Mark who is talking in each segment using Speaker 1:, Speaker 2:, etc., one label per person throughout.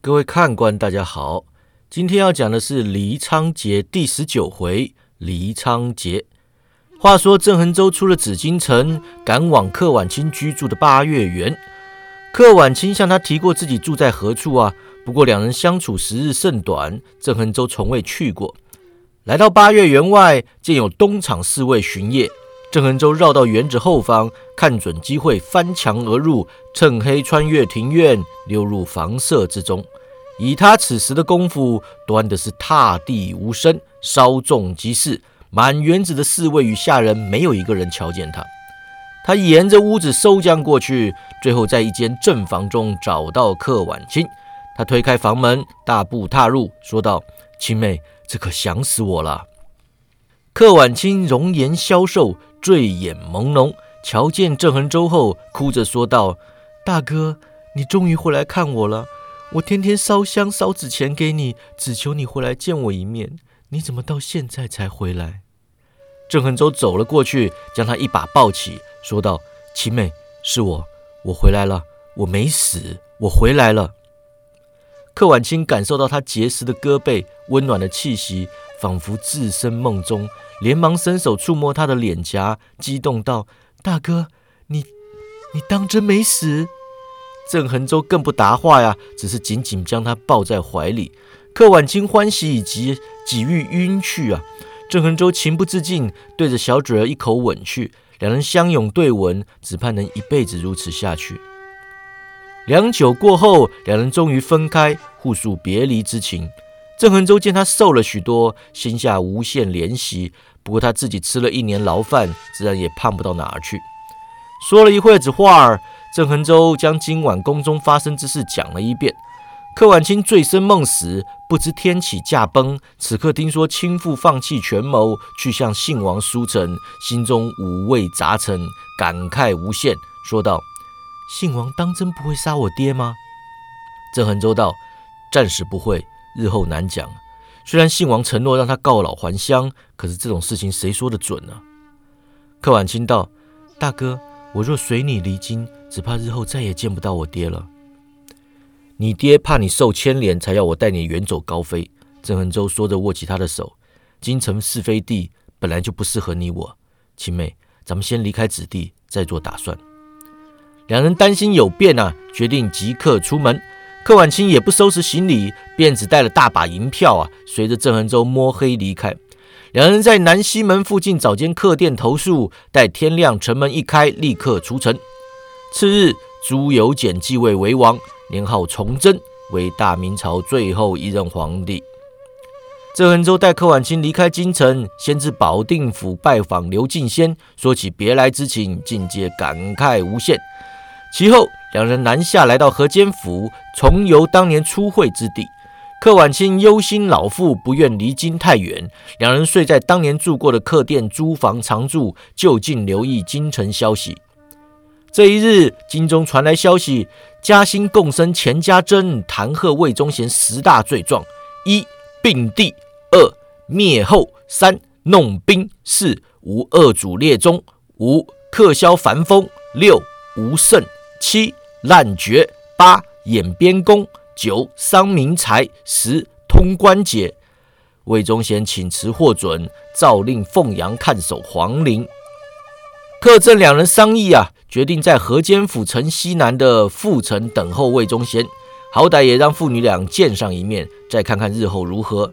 Speaker 1: 各位看官，大家好。今天要讲的是黎昌节第十九回。黎昌节，话说郑恒州出了紫禁城，赶往柯婉清居住的八月园。柯婉清向他提过自己住在何处啊？不过两人相处时日甚短，郑恒州从未去过。来到八月园外，见有东厂侍卫巡夜。郑恒洲绕到园子后方，看准机会翻墙而入，趁黑穿越庭院，溜入房舍之中。以他此时的功夫，端的是踏地无声，稍纵即逝。满园子的侍卫与下人，没有一个人瞧见他。他沿着屋子搜将过去，最后在一间正房中找到客婉清。他推开房门，大步踏入，说道：“青妹，这可想死我了。”柯婉清容颜消瘦。醉眼朦胧，瞧见郑恒洲后，哭着说道：“大哥，你终于回来看我了。我天天烧香烧纸钱给你，只求你回来见我一面。你怎么到现在才回来？”郑恒洲走了过去，将他一把抱起，说道：“七妹，是我，我回来了，我没死，我回来了。”柯婉清感受到他结实的胳膊，温暖的气息，仿佛置身梦中。连忙伸手触摸他的脸颊，激动道：“大哥，你你当真没死？”郑恒洲更不答话呀，只是紧紧将他抱在怀里。柯婉清欢喜以及，几欲晕去啊！郑恒洲情不自禁，对着小嘴儿一口吻去，两人相拥对吻，只盼能一辈子如此下去。良久过后，两人终于分开，互诉别离之情。郑恒洲见他瘦了许多，心下无限怜惜。不过他自己吃了一年牢饭，自然也胖不到哪儿去。说了一会子话儿，郑恒洲将今晚宫中发生之事讲了一遍。柯婉清醉生梦死，不知天启驾崩。此刻听说亲父放弃权谋，去向信王书臣，心中五味杂陈，感慨无限，说道：“信王当真不会杀我爹吗？”郑恒洲道：“暂时不会。”日后难讲。虽然信王承诺让他告老还乡，可是这种事情谁说得准呢？柯婉清道：“大哥，我若随你离京，只怕日后再也见不到我爹了。你爹怕你受牵连，才要我带你远走高飞。”郑恒洲说着，握起他的手：“京城是非地，本来就不适合你我。青妹，咱们先离开此地，再做打算。”两人担心有变啊，决定即刻出门。柯婉清也不收拾行李，便只带了大把银票啊，随着郑恒洲摸黑离开。两人在南西门附近找间客店投宿，待天亮，城门一开，立刻出城。次日，朱由检继位为王，年号崇祯，为大明朝最后一任皇帝。郑恒洲带柯婉清离开京城，先至保定府拜访刘敬先，说起别来之情，尽皆感慨无限。其后。两人南下来到河间府，重游当年初会之地。柯婉清忧心老父，不愿离京太远，两人睡在当年住过的客店租房常住，就近留意京城消息。这一日，京中传来消息，嘉兴共生钱家珍弹劾魏忠贤十大罪状：一并地，二灭后，三弄兵，四无二主列宗，五克销繁风，六无胜。七滥绝，八演边功，九伤民财，十通关节。魏忠贤请辞获准，诏令凤阳看守皇陵。客正两人商议啊，决定在河间府城西南的阜城等候魏忠贤，好歹也让父女俩见上一面，再看看日后如何。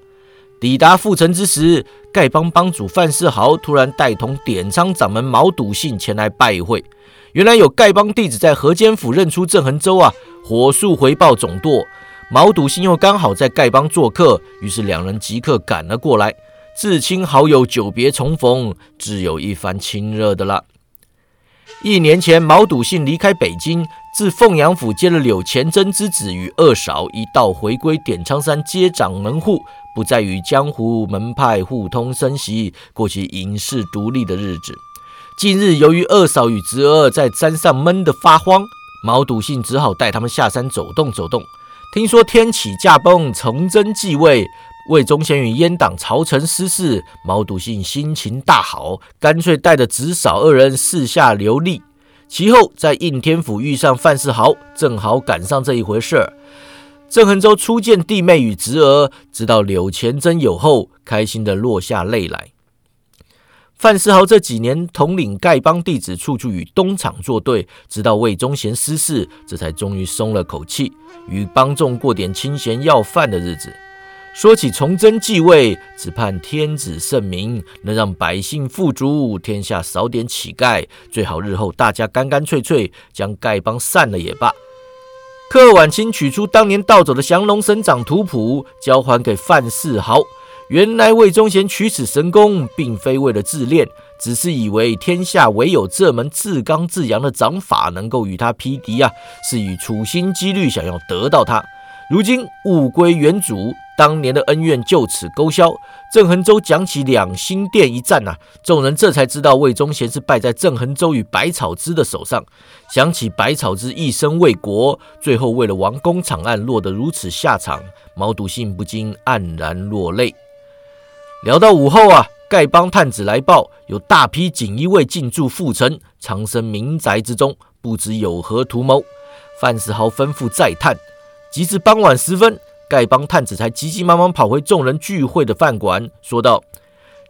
Speaker 1: 抵达阜城之时，丐帮帮主范世豪突然带同典仓掌门毛笃信前来拜会。原来有丐帮弟子在河间府认出郑恒洲啊，火速回报总舵。毛笃信又刚好在丐帮做客，于是两人即刻赶了过来。至亲好友久别重逢，自有一番亲热的了。一年前，毛笃信离开北京，自凤阳府接了柳钱真之子与二嫂一道回归点苍山接掌门户，不再与江湖门派互通生息，过起隐世独立的日子。近日，由于二嫂与侄儿在山上闷得发慌，毛笃信只好带他们下山走动走动。听说天启驾崩，崇祯继位，魏忠贤与阉党朝臣失势，毛笃信心情大好，干脆带着侄嫂二人四下流历。其后在应天府遇上范世豪，正好赶上这一回事儿。郑恒洲初见弟妹与侄儿，知道柳前真有后，开心的落下泪来。范世豪这几年统领丐帮弟子，处处与东厂作对，直到魏忠贤失势，这才终于松了口气，与帮众过点清闲要饭的日子。说起崇祯继位，只盼天子圣明，能让百姓富足，天下少点乞丐，最好日后大家干干脆脆，将丐帮散了也罢。柯晚清取出当年盗走的降龙神掌图谱，交还给范世豪。原来魏忠贤取此神功，并非为了自恋，只是以为天下唯有这门至刚至阳的掌法能够与他匹敌啊，是以处心积虑想要得到他。如今物归原主，当年的恩怨就此勾销。郑恒洲讲起两心殿一战呐，众人这才知道魏忠贤是败在郑恒洲与百草之的手上。想起百草之一生为国，最后为了王宫场案落得如此下场，毛笃信不禁黯然落泪。聊到午后啊，丐帮探子来报，有大批锦衣卫进驻阜城长生民宅之中，不知有何图谋。范世豪吩咐再探，及至傍晚时分，丐帮探子才急急忙忙跑回众人聚会的饭馆，说道：“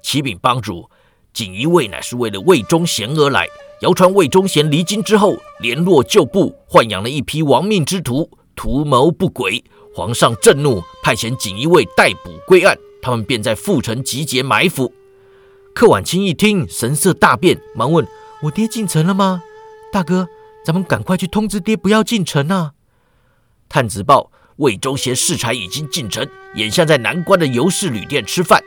Speaker 1: 启禀帮主，锦衣卫乃是为了魏忠贤而来。谣传魏忠贤离京之后，联络旧部，豢养了一批亡命之徒，图谋不轨。皇上震怒，派遣锦衣卫逮捕归案。”他们便在阜城集结埋伏。柯婉清一听，神色大变，忙问：“我爹进城了吗？大哥，咱们赶快去通知爹，不要进城啊！”探子报：魏忠贤适才已经进城，眼下在南关的尤氏旅店吃饭。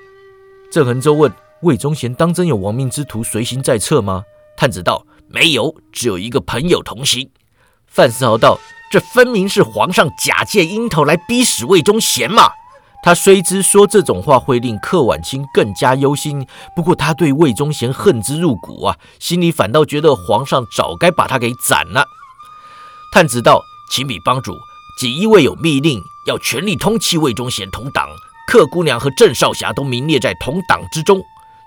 Speaker 1: 郑恒洲问：“魏忠贤当真有亡命之徒随行在侧吗？”探子道：“没有，只有一个朋友同行。”范思豪道：“这分明是皇上假借鹰头来逼死魏忠贤嘛！”他虽知说这种话会令柯晚清更加忧心，不过他对魏忠贤恨之入骨啊，心里反倒觉得皇上早该把他给斩了。探子道：“请禀帮主，锦衣卫有密令，要全力通缉魏忠贤同党。柯姑娘和郑少侠都名列在同党之中。”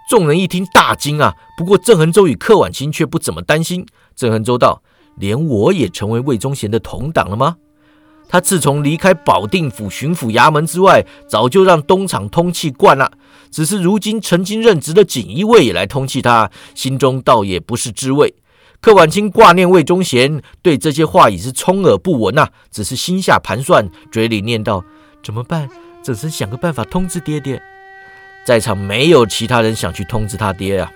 Speaker 1: 众人一听大惊啊！不过郑恒洲与柯晚清却不怎么担心。郑恒洲道：“连我也成为魏忠贤的同党了吗？”他自从离开保定府巡抚衙门之外，早就让东厂通气惯了。只是如今曾经任职的锦衣卫也来通气他，心中倒也不是滋味。柯晚清挂念魏忠贤，对这些话已是充耳不闻呐。只是心下盘算，嘴里念道：“怎么办？只是想个办法通知爹爹。”在场没有其他人想去通知他爹啊。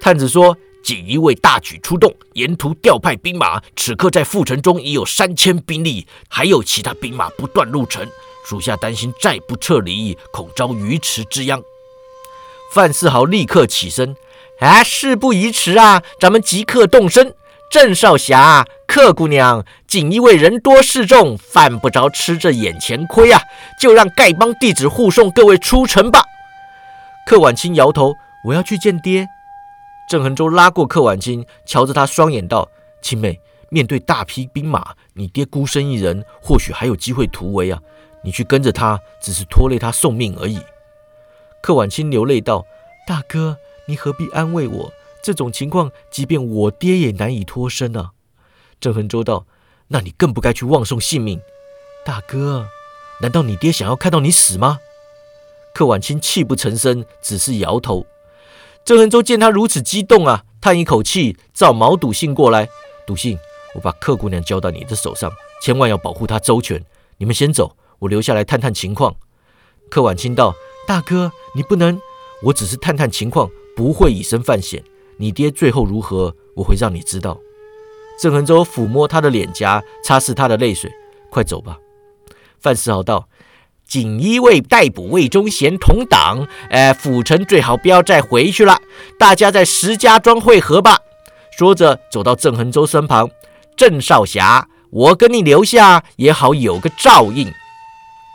Speaker 1: 探子说。锦衣卫大举出动，沿途调派兵马，此刻在阜城中已有三千兵力，还有其他兵马不断入城。属下担心再不撤离，恐遭鱼池之殃。范世豪立刻起身：“啊，事不宜迟啊，咱们即刻动身。郑少侠、客姑娘，锦衣卫人多势众，犯不着吃这眼前亏啊，就让丐帮弟子护送各位出城吧。”客晚清摇头：“我要去见爹。”郑恒洲拉过柯婉清，瞧着他双眼道：“青妹，面对大批兵马，你爹孤身一人，或许还有机会突围啊！你去跟着他，只是拖累他送命而已。”柯婉清流泪道：“大哥，你何必安慰我？这种情况，即便我爹也难以脱身啊！”郑恒洲道：“那你更不该去妄送性命。大哥，难道你爹想要看到你死吗？”柯婉清泣不成声，只是摇头。郑恒洲见他如此激动啊，叹一口气，召毛笃信过来。笃信，我把客姑娘交到你的手上，千万要保护她周全。你们先走，我留下来探探情况。柯婉清道：“大哥，你不能，我只是探探情况，不会以身犯险。你爹最后如何，我会让你知道。”郑恒洲抚摸他的脸颊，擦拭他的泪水。快走吧。范世豪道。锦衣卫逮捕魏忠贤同党，呃，府城最好不要再回去了，大家在石家庄会合吧。说着，走到郑恒洲身旁，郑少侠，我跟你留下也好有个照应。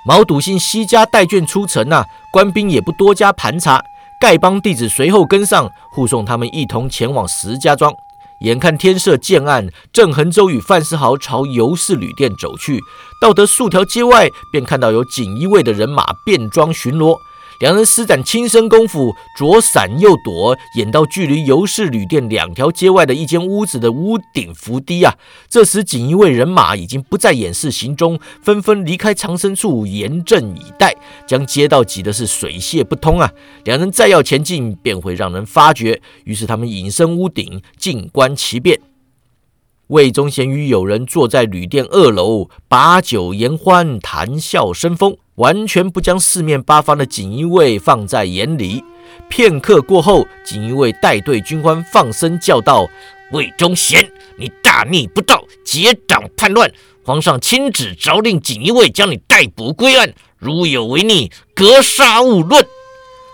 Speaker 1: 毛笃信西家带眷出城啊，官兵也不多加盘查，丐帮弟子随后跟上，护送他们一同前往石家庄。眼看天色渐暗，郑恒洲与范思豪朝尤氏旅店走去。到得数条街外，便看到有锦衣卫的人马变装巡逻。两人施展轻身功夫，左闪右躲，演到距离尤氏旅店两条街外的一间屋子的屋顶伏低啊。这时，锦衣卫人马已经不再掩饰行踪，纷纷离开藏身处，严阵以待，将街道挤得是水泄不通啊。两人再要前进，便会让人发觉。于是，他们隐身屋顶，静观其变。魏忠贤与友人坐在旅店二楼，把酒言欢，谈笑生风，完全不将四面八方的锦衣卫放在眼里。片刻过后，锦衣卫带队军官放声叫道：“魏忠贤，你大逆不道，结党叛乱！皇上亲旨诏令锦衣卫将你逮捕归案，如有违逆，格杀勿论。”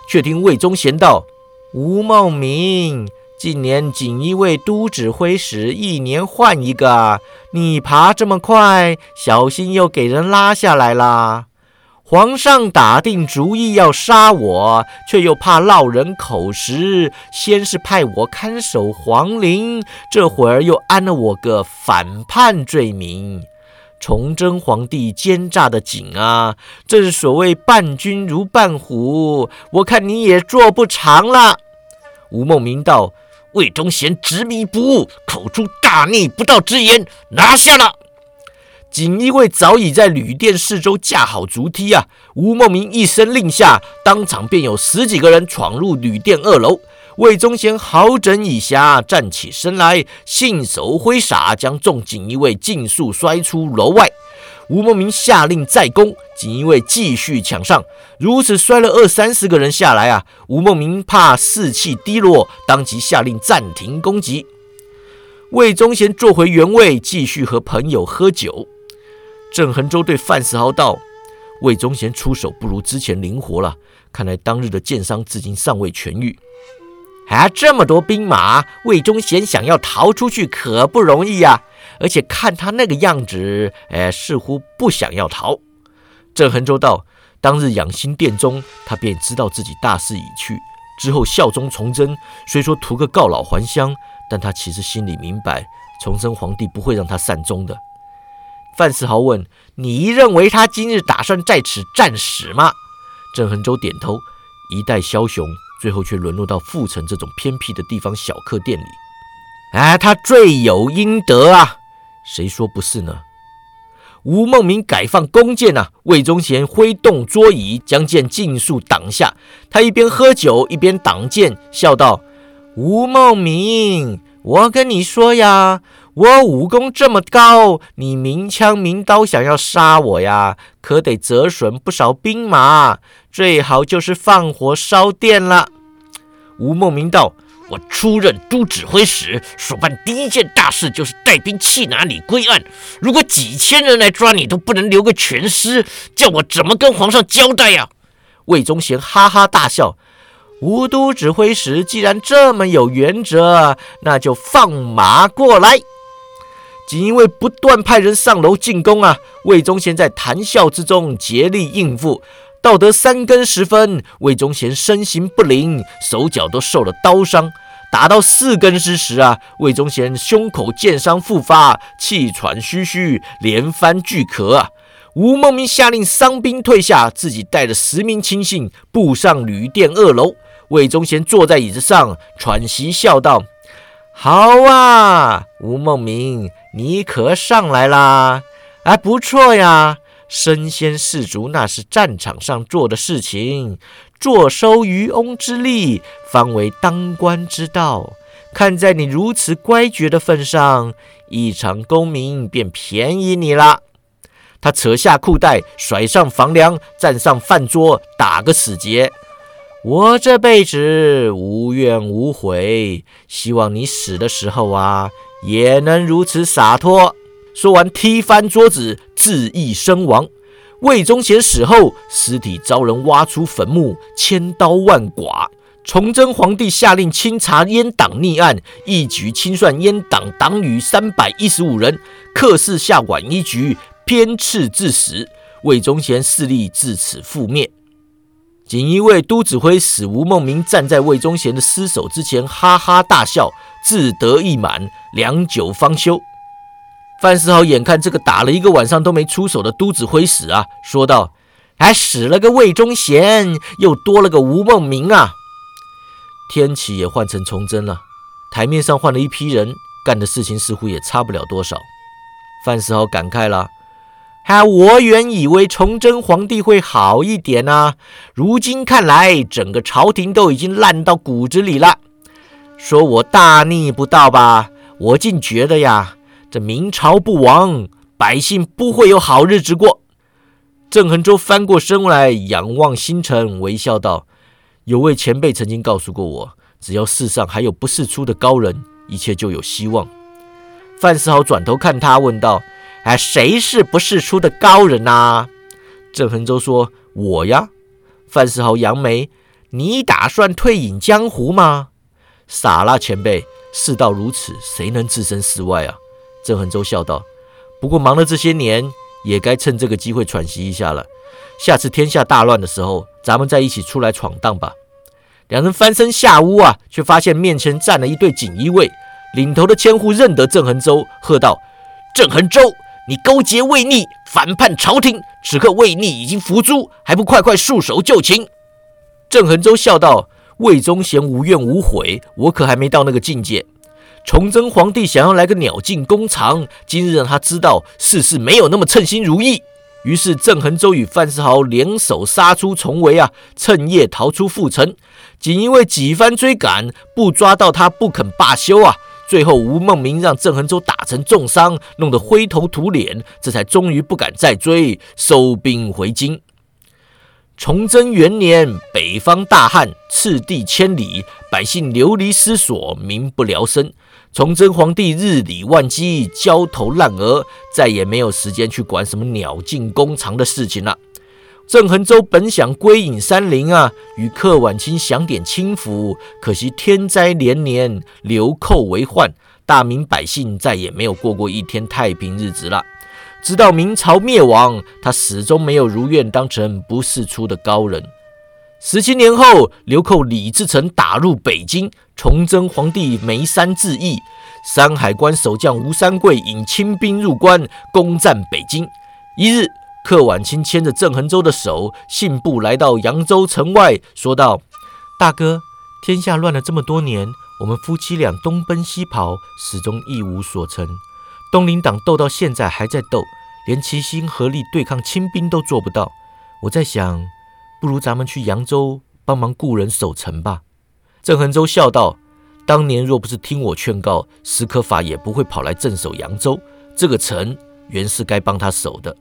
Speaker 1: 却听魏忠贤道：“吴孟明。”近年锦衣卫都指挥使一年换一个，你爬这么快，小心又给人拉下来啦。皇上打定主意要杀我，却又怕落人口实，先是派我看守皇陵，这会儿又安了我个反叛罪名。崇祯皇帝奸诈的紧啊，正所谓伴君如伴虎，我看你也做不长了。吴孟明道。魏忠贤执迷不悟，口出大逆不道之言，拿下了。锦衣卫早已在旅店四周架好竹梯啊！吴孟明一声令下，当场便有十几个人闯入旅店二楼。魏忠贤好整以暇，站起身来，信手挥洒，将众锦衣卫尽数摔出楼外。吴孟明下令再攻，锦衣卫继续抢上，如此摔了二三十个人下来啊！吴孟明怕士气低落，当即下令暂停攻击。魏忠贤坐回原位，继续和朋友喝酒。郑恒洲对范世豪道：“魏忠贤出手不如之前灵活了，看来当日的剑伤至今尚未痊愈。啊，这么多兵马，魏忠贤想要逃出去可不容易呀！”而且看他那个样子，哎，似乎不想要逃。郑恒州道：当日养心殿中，他便知道自己大势已去。之后效忠崇祯，虽说图个告老还乡，但他其实心里明白，崇祯皇帝不会让他善终的。范思豪问：你认为他今日打算在此战死吗？郑恒洲点头。一代枭雄，最后却沦落到阜城这种偏僻的地方小客店里。哎，他罪有应得啊！谁说不是呢？吴孟明改放弓箭啊！魏忠贤挥动桌椅，将剑尽数挡下。他一边喝酒一边挡剑，笑道：“吴孟明，我跟你说呀，我武功这么高，你明枪明刀想要杀我呀，可得折损不少兵马。最好就是放火烧店了。”吴孟明道。我出任都指挥使，所办第一件大事就是带兵去拿你归案。如果几千人来抓你，都不能留个全尸，叫我怎么跟皇上交代呀？魏忠贤哈哈大笑：“吴都指挥使既然这么有原则，那就放马过来。”锦衣卫不断派人上楼进攻啊！魏忠贤在谈笑之中竭力应付。到得三更时分，魏忠贤身形不灵，手脚都受了刀伤。打到四更之时啊，魏忠贤胸口剑伤复发，气喘吁吁，连番巨咳啊。吴孟明下令伤兵退下，自己带着十名亲信步上旅店二楼。魏忠贤坐在椅子上喘息，笑道：“好啊，吴孟明，你可上来啦？哎，不错呀。”身先士卒，那是战场上做的事情。坐收渔翁之利，方为当官之道。看在你如此乖觉的份上，一场功名便便宜你了。他扯下裤带，甩上房梁，站上饭桌，打个死结。我这辈子无怨无悔，希望你死的时候啊，也能如此洒脱。说完，踢翻桌子，自缢身亡。魏忠贤死后，尸体遭人挖出坟墓，千刀万剐。崇祯皇帝下令清查阉党逆案，一举清算阉党党羽三百一十五人，克氏下宛衣局，鞭笞致死。魏忠贤势力自此覆灭。锦衣卫都指挥使吴孟明站在魏忠贤的尸首之前，哈哈大笑，志得意满，良久方休。范世豪眼看这个打了一个晚上都没出手的都指挥使啊，说道：“还死了个魏忠贤，又多了个吴孟明啊！天启也换成崇祯了，台面上换了一批人，干的事情似乎也差不了多少。范世豪感慨了：“哈，我原以为崇祯皇帝会好一点啊，如今看来，整个朝廷都已经烂到骨子里了。说我大逆不道吧，我竟觉得呀，这明朝不亡，百姓不会有好日子过。”郑恒洲翻过身来，仰望星辰，微笑道：“有位前辈曾经告诉过我，只要世上还有不世出的高人，一切就有希望。”范世豪转头看他，问道：“哎，谁是不世出的高人呐？”郑恒洲说：“我呀。”范世豪扬眉：“你打算退隐江湖吗？”傻啦，前辈，世道如此，谁能置身事外啊？郑恒洲笑道：“不过忙了这些年。”也该趁这个机会喘息一下了。下次天下大乱的时候，咱们再一起出来闯荡吧。两人翻身下屋啊，却发现面前站了一对锦衣卫，领头的千户认得郑恒洲，喝道：“郑恒洲，你勾结魏逆，反叛朝廷，此刻魏逆已经伏诛，还不快快束手就擒？”郑恒洲笑道：“魏忠贤无怨无悔，我可还没到那个境界。”崇祯皇帝想要来个鸟尽弓藏，今日让他知道世事没有那么称心如意。于是郑恒洲与范世豪联手杀出重围啊，趁夜逃出阜城。仅因为几番追赶，不抓到他不肯罢休啊。最后吴孟明让郑恒洲打成重伤，弄得灰头土脸，这才终于不敢再追，收兵回京。崇祯元年，北方大旱，赤地千里，百姓流离失所，民不聊生。崇祯皇帝日理万机，焦头烂额，再也没有时间去管什么鸟尽弓藏的事情了。郑恒洲本想归隐山林啊，与客晚清享点清福，可惜天灾连连，流寇为患，大明百姓再也没有过过一天太平日子了。直到明朝灭亡，他始终没有如愿当成不世出的高人。十七年后，流寇李自成打入北京，崇祯皇帝眉山自缢，山海关守将吴三桂引清兵入关，攻占北京。一日，柯晚清牵着郑恒洲的手，信步来到扬州城外，说道：“大哥，天下乱了这么多年，我们夫妻俩东奔西跑，始终一无所成。”东林党斗到现在还在斗，连齐心合力对抗清兵都做不到。我在想，不如咱们去扬州帮忙雇人守城吧。郑恒洲笑道：“当年若不是听我劝告，史可法也不会跑来镇守扬州。这个城原是该帮他守的。”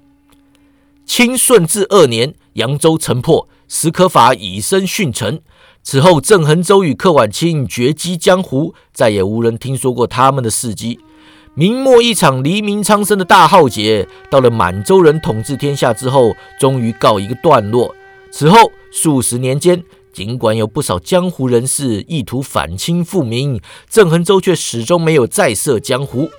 Speaker 1: 清顺治二年，扬州城破，史可法以身殉城。此后，郑恒洲与柯晚清绝迹江湖，再也无人听说过他们的事迹。明末一场黎民苍生的大浩劫，到了满洲人统治天下之后，终于告一个段落。此后数十年间，尽管有不少江湖人士意图反清复明，郑恒洲却始终没有再涉江湖。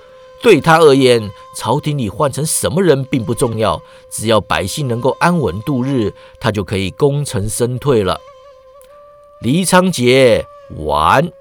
Speaker 1: 对他而言，朝廷里换成什么人并不重要，只要百姓能够安稳度日，他就可以功成身退了。黎昌杰完。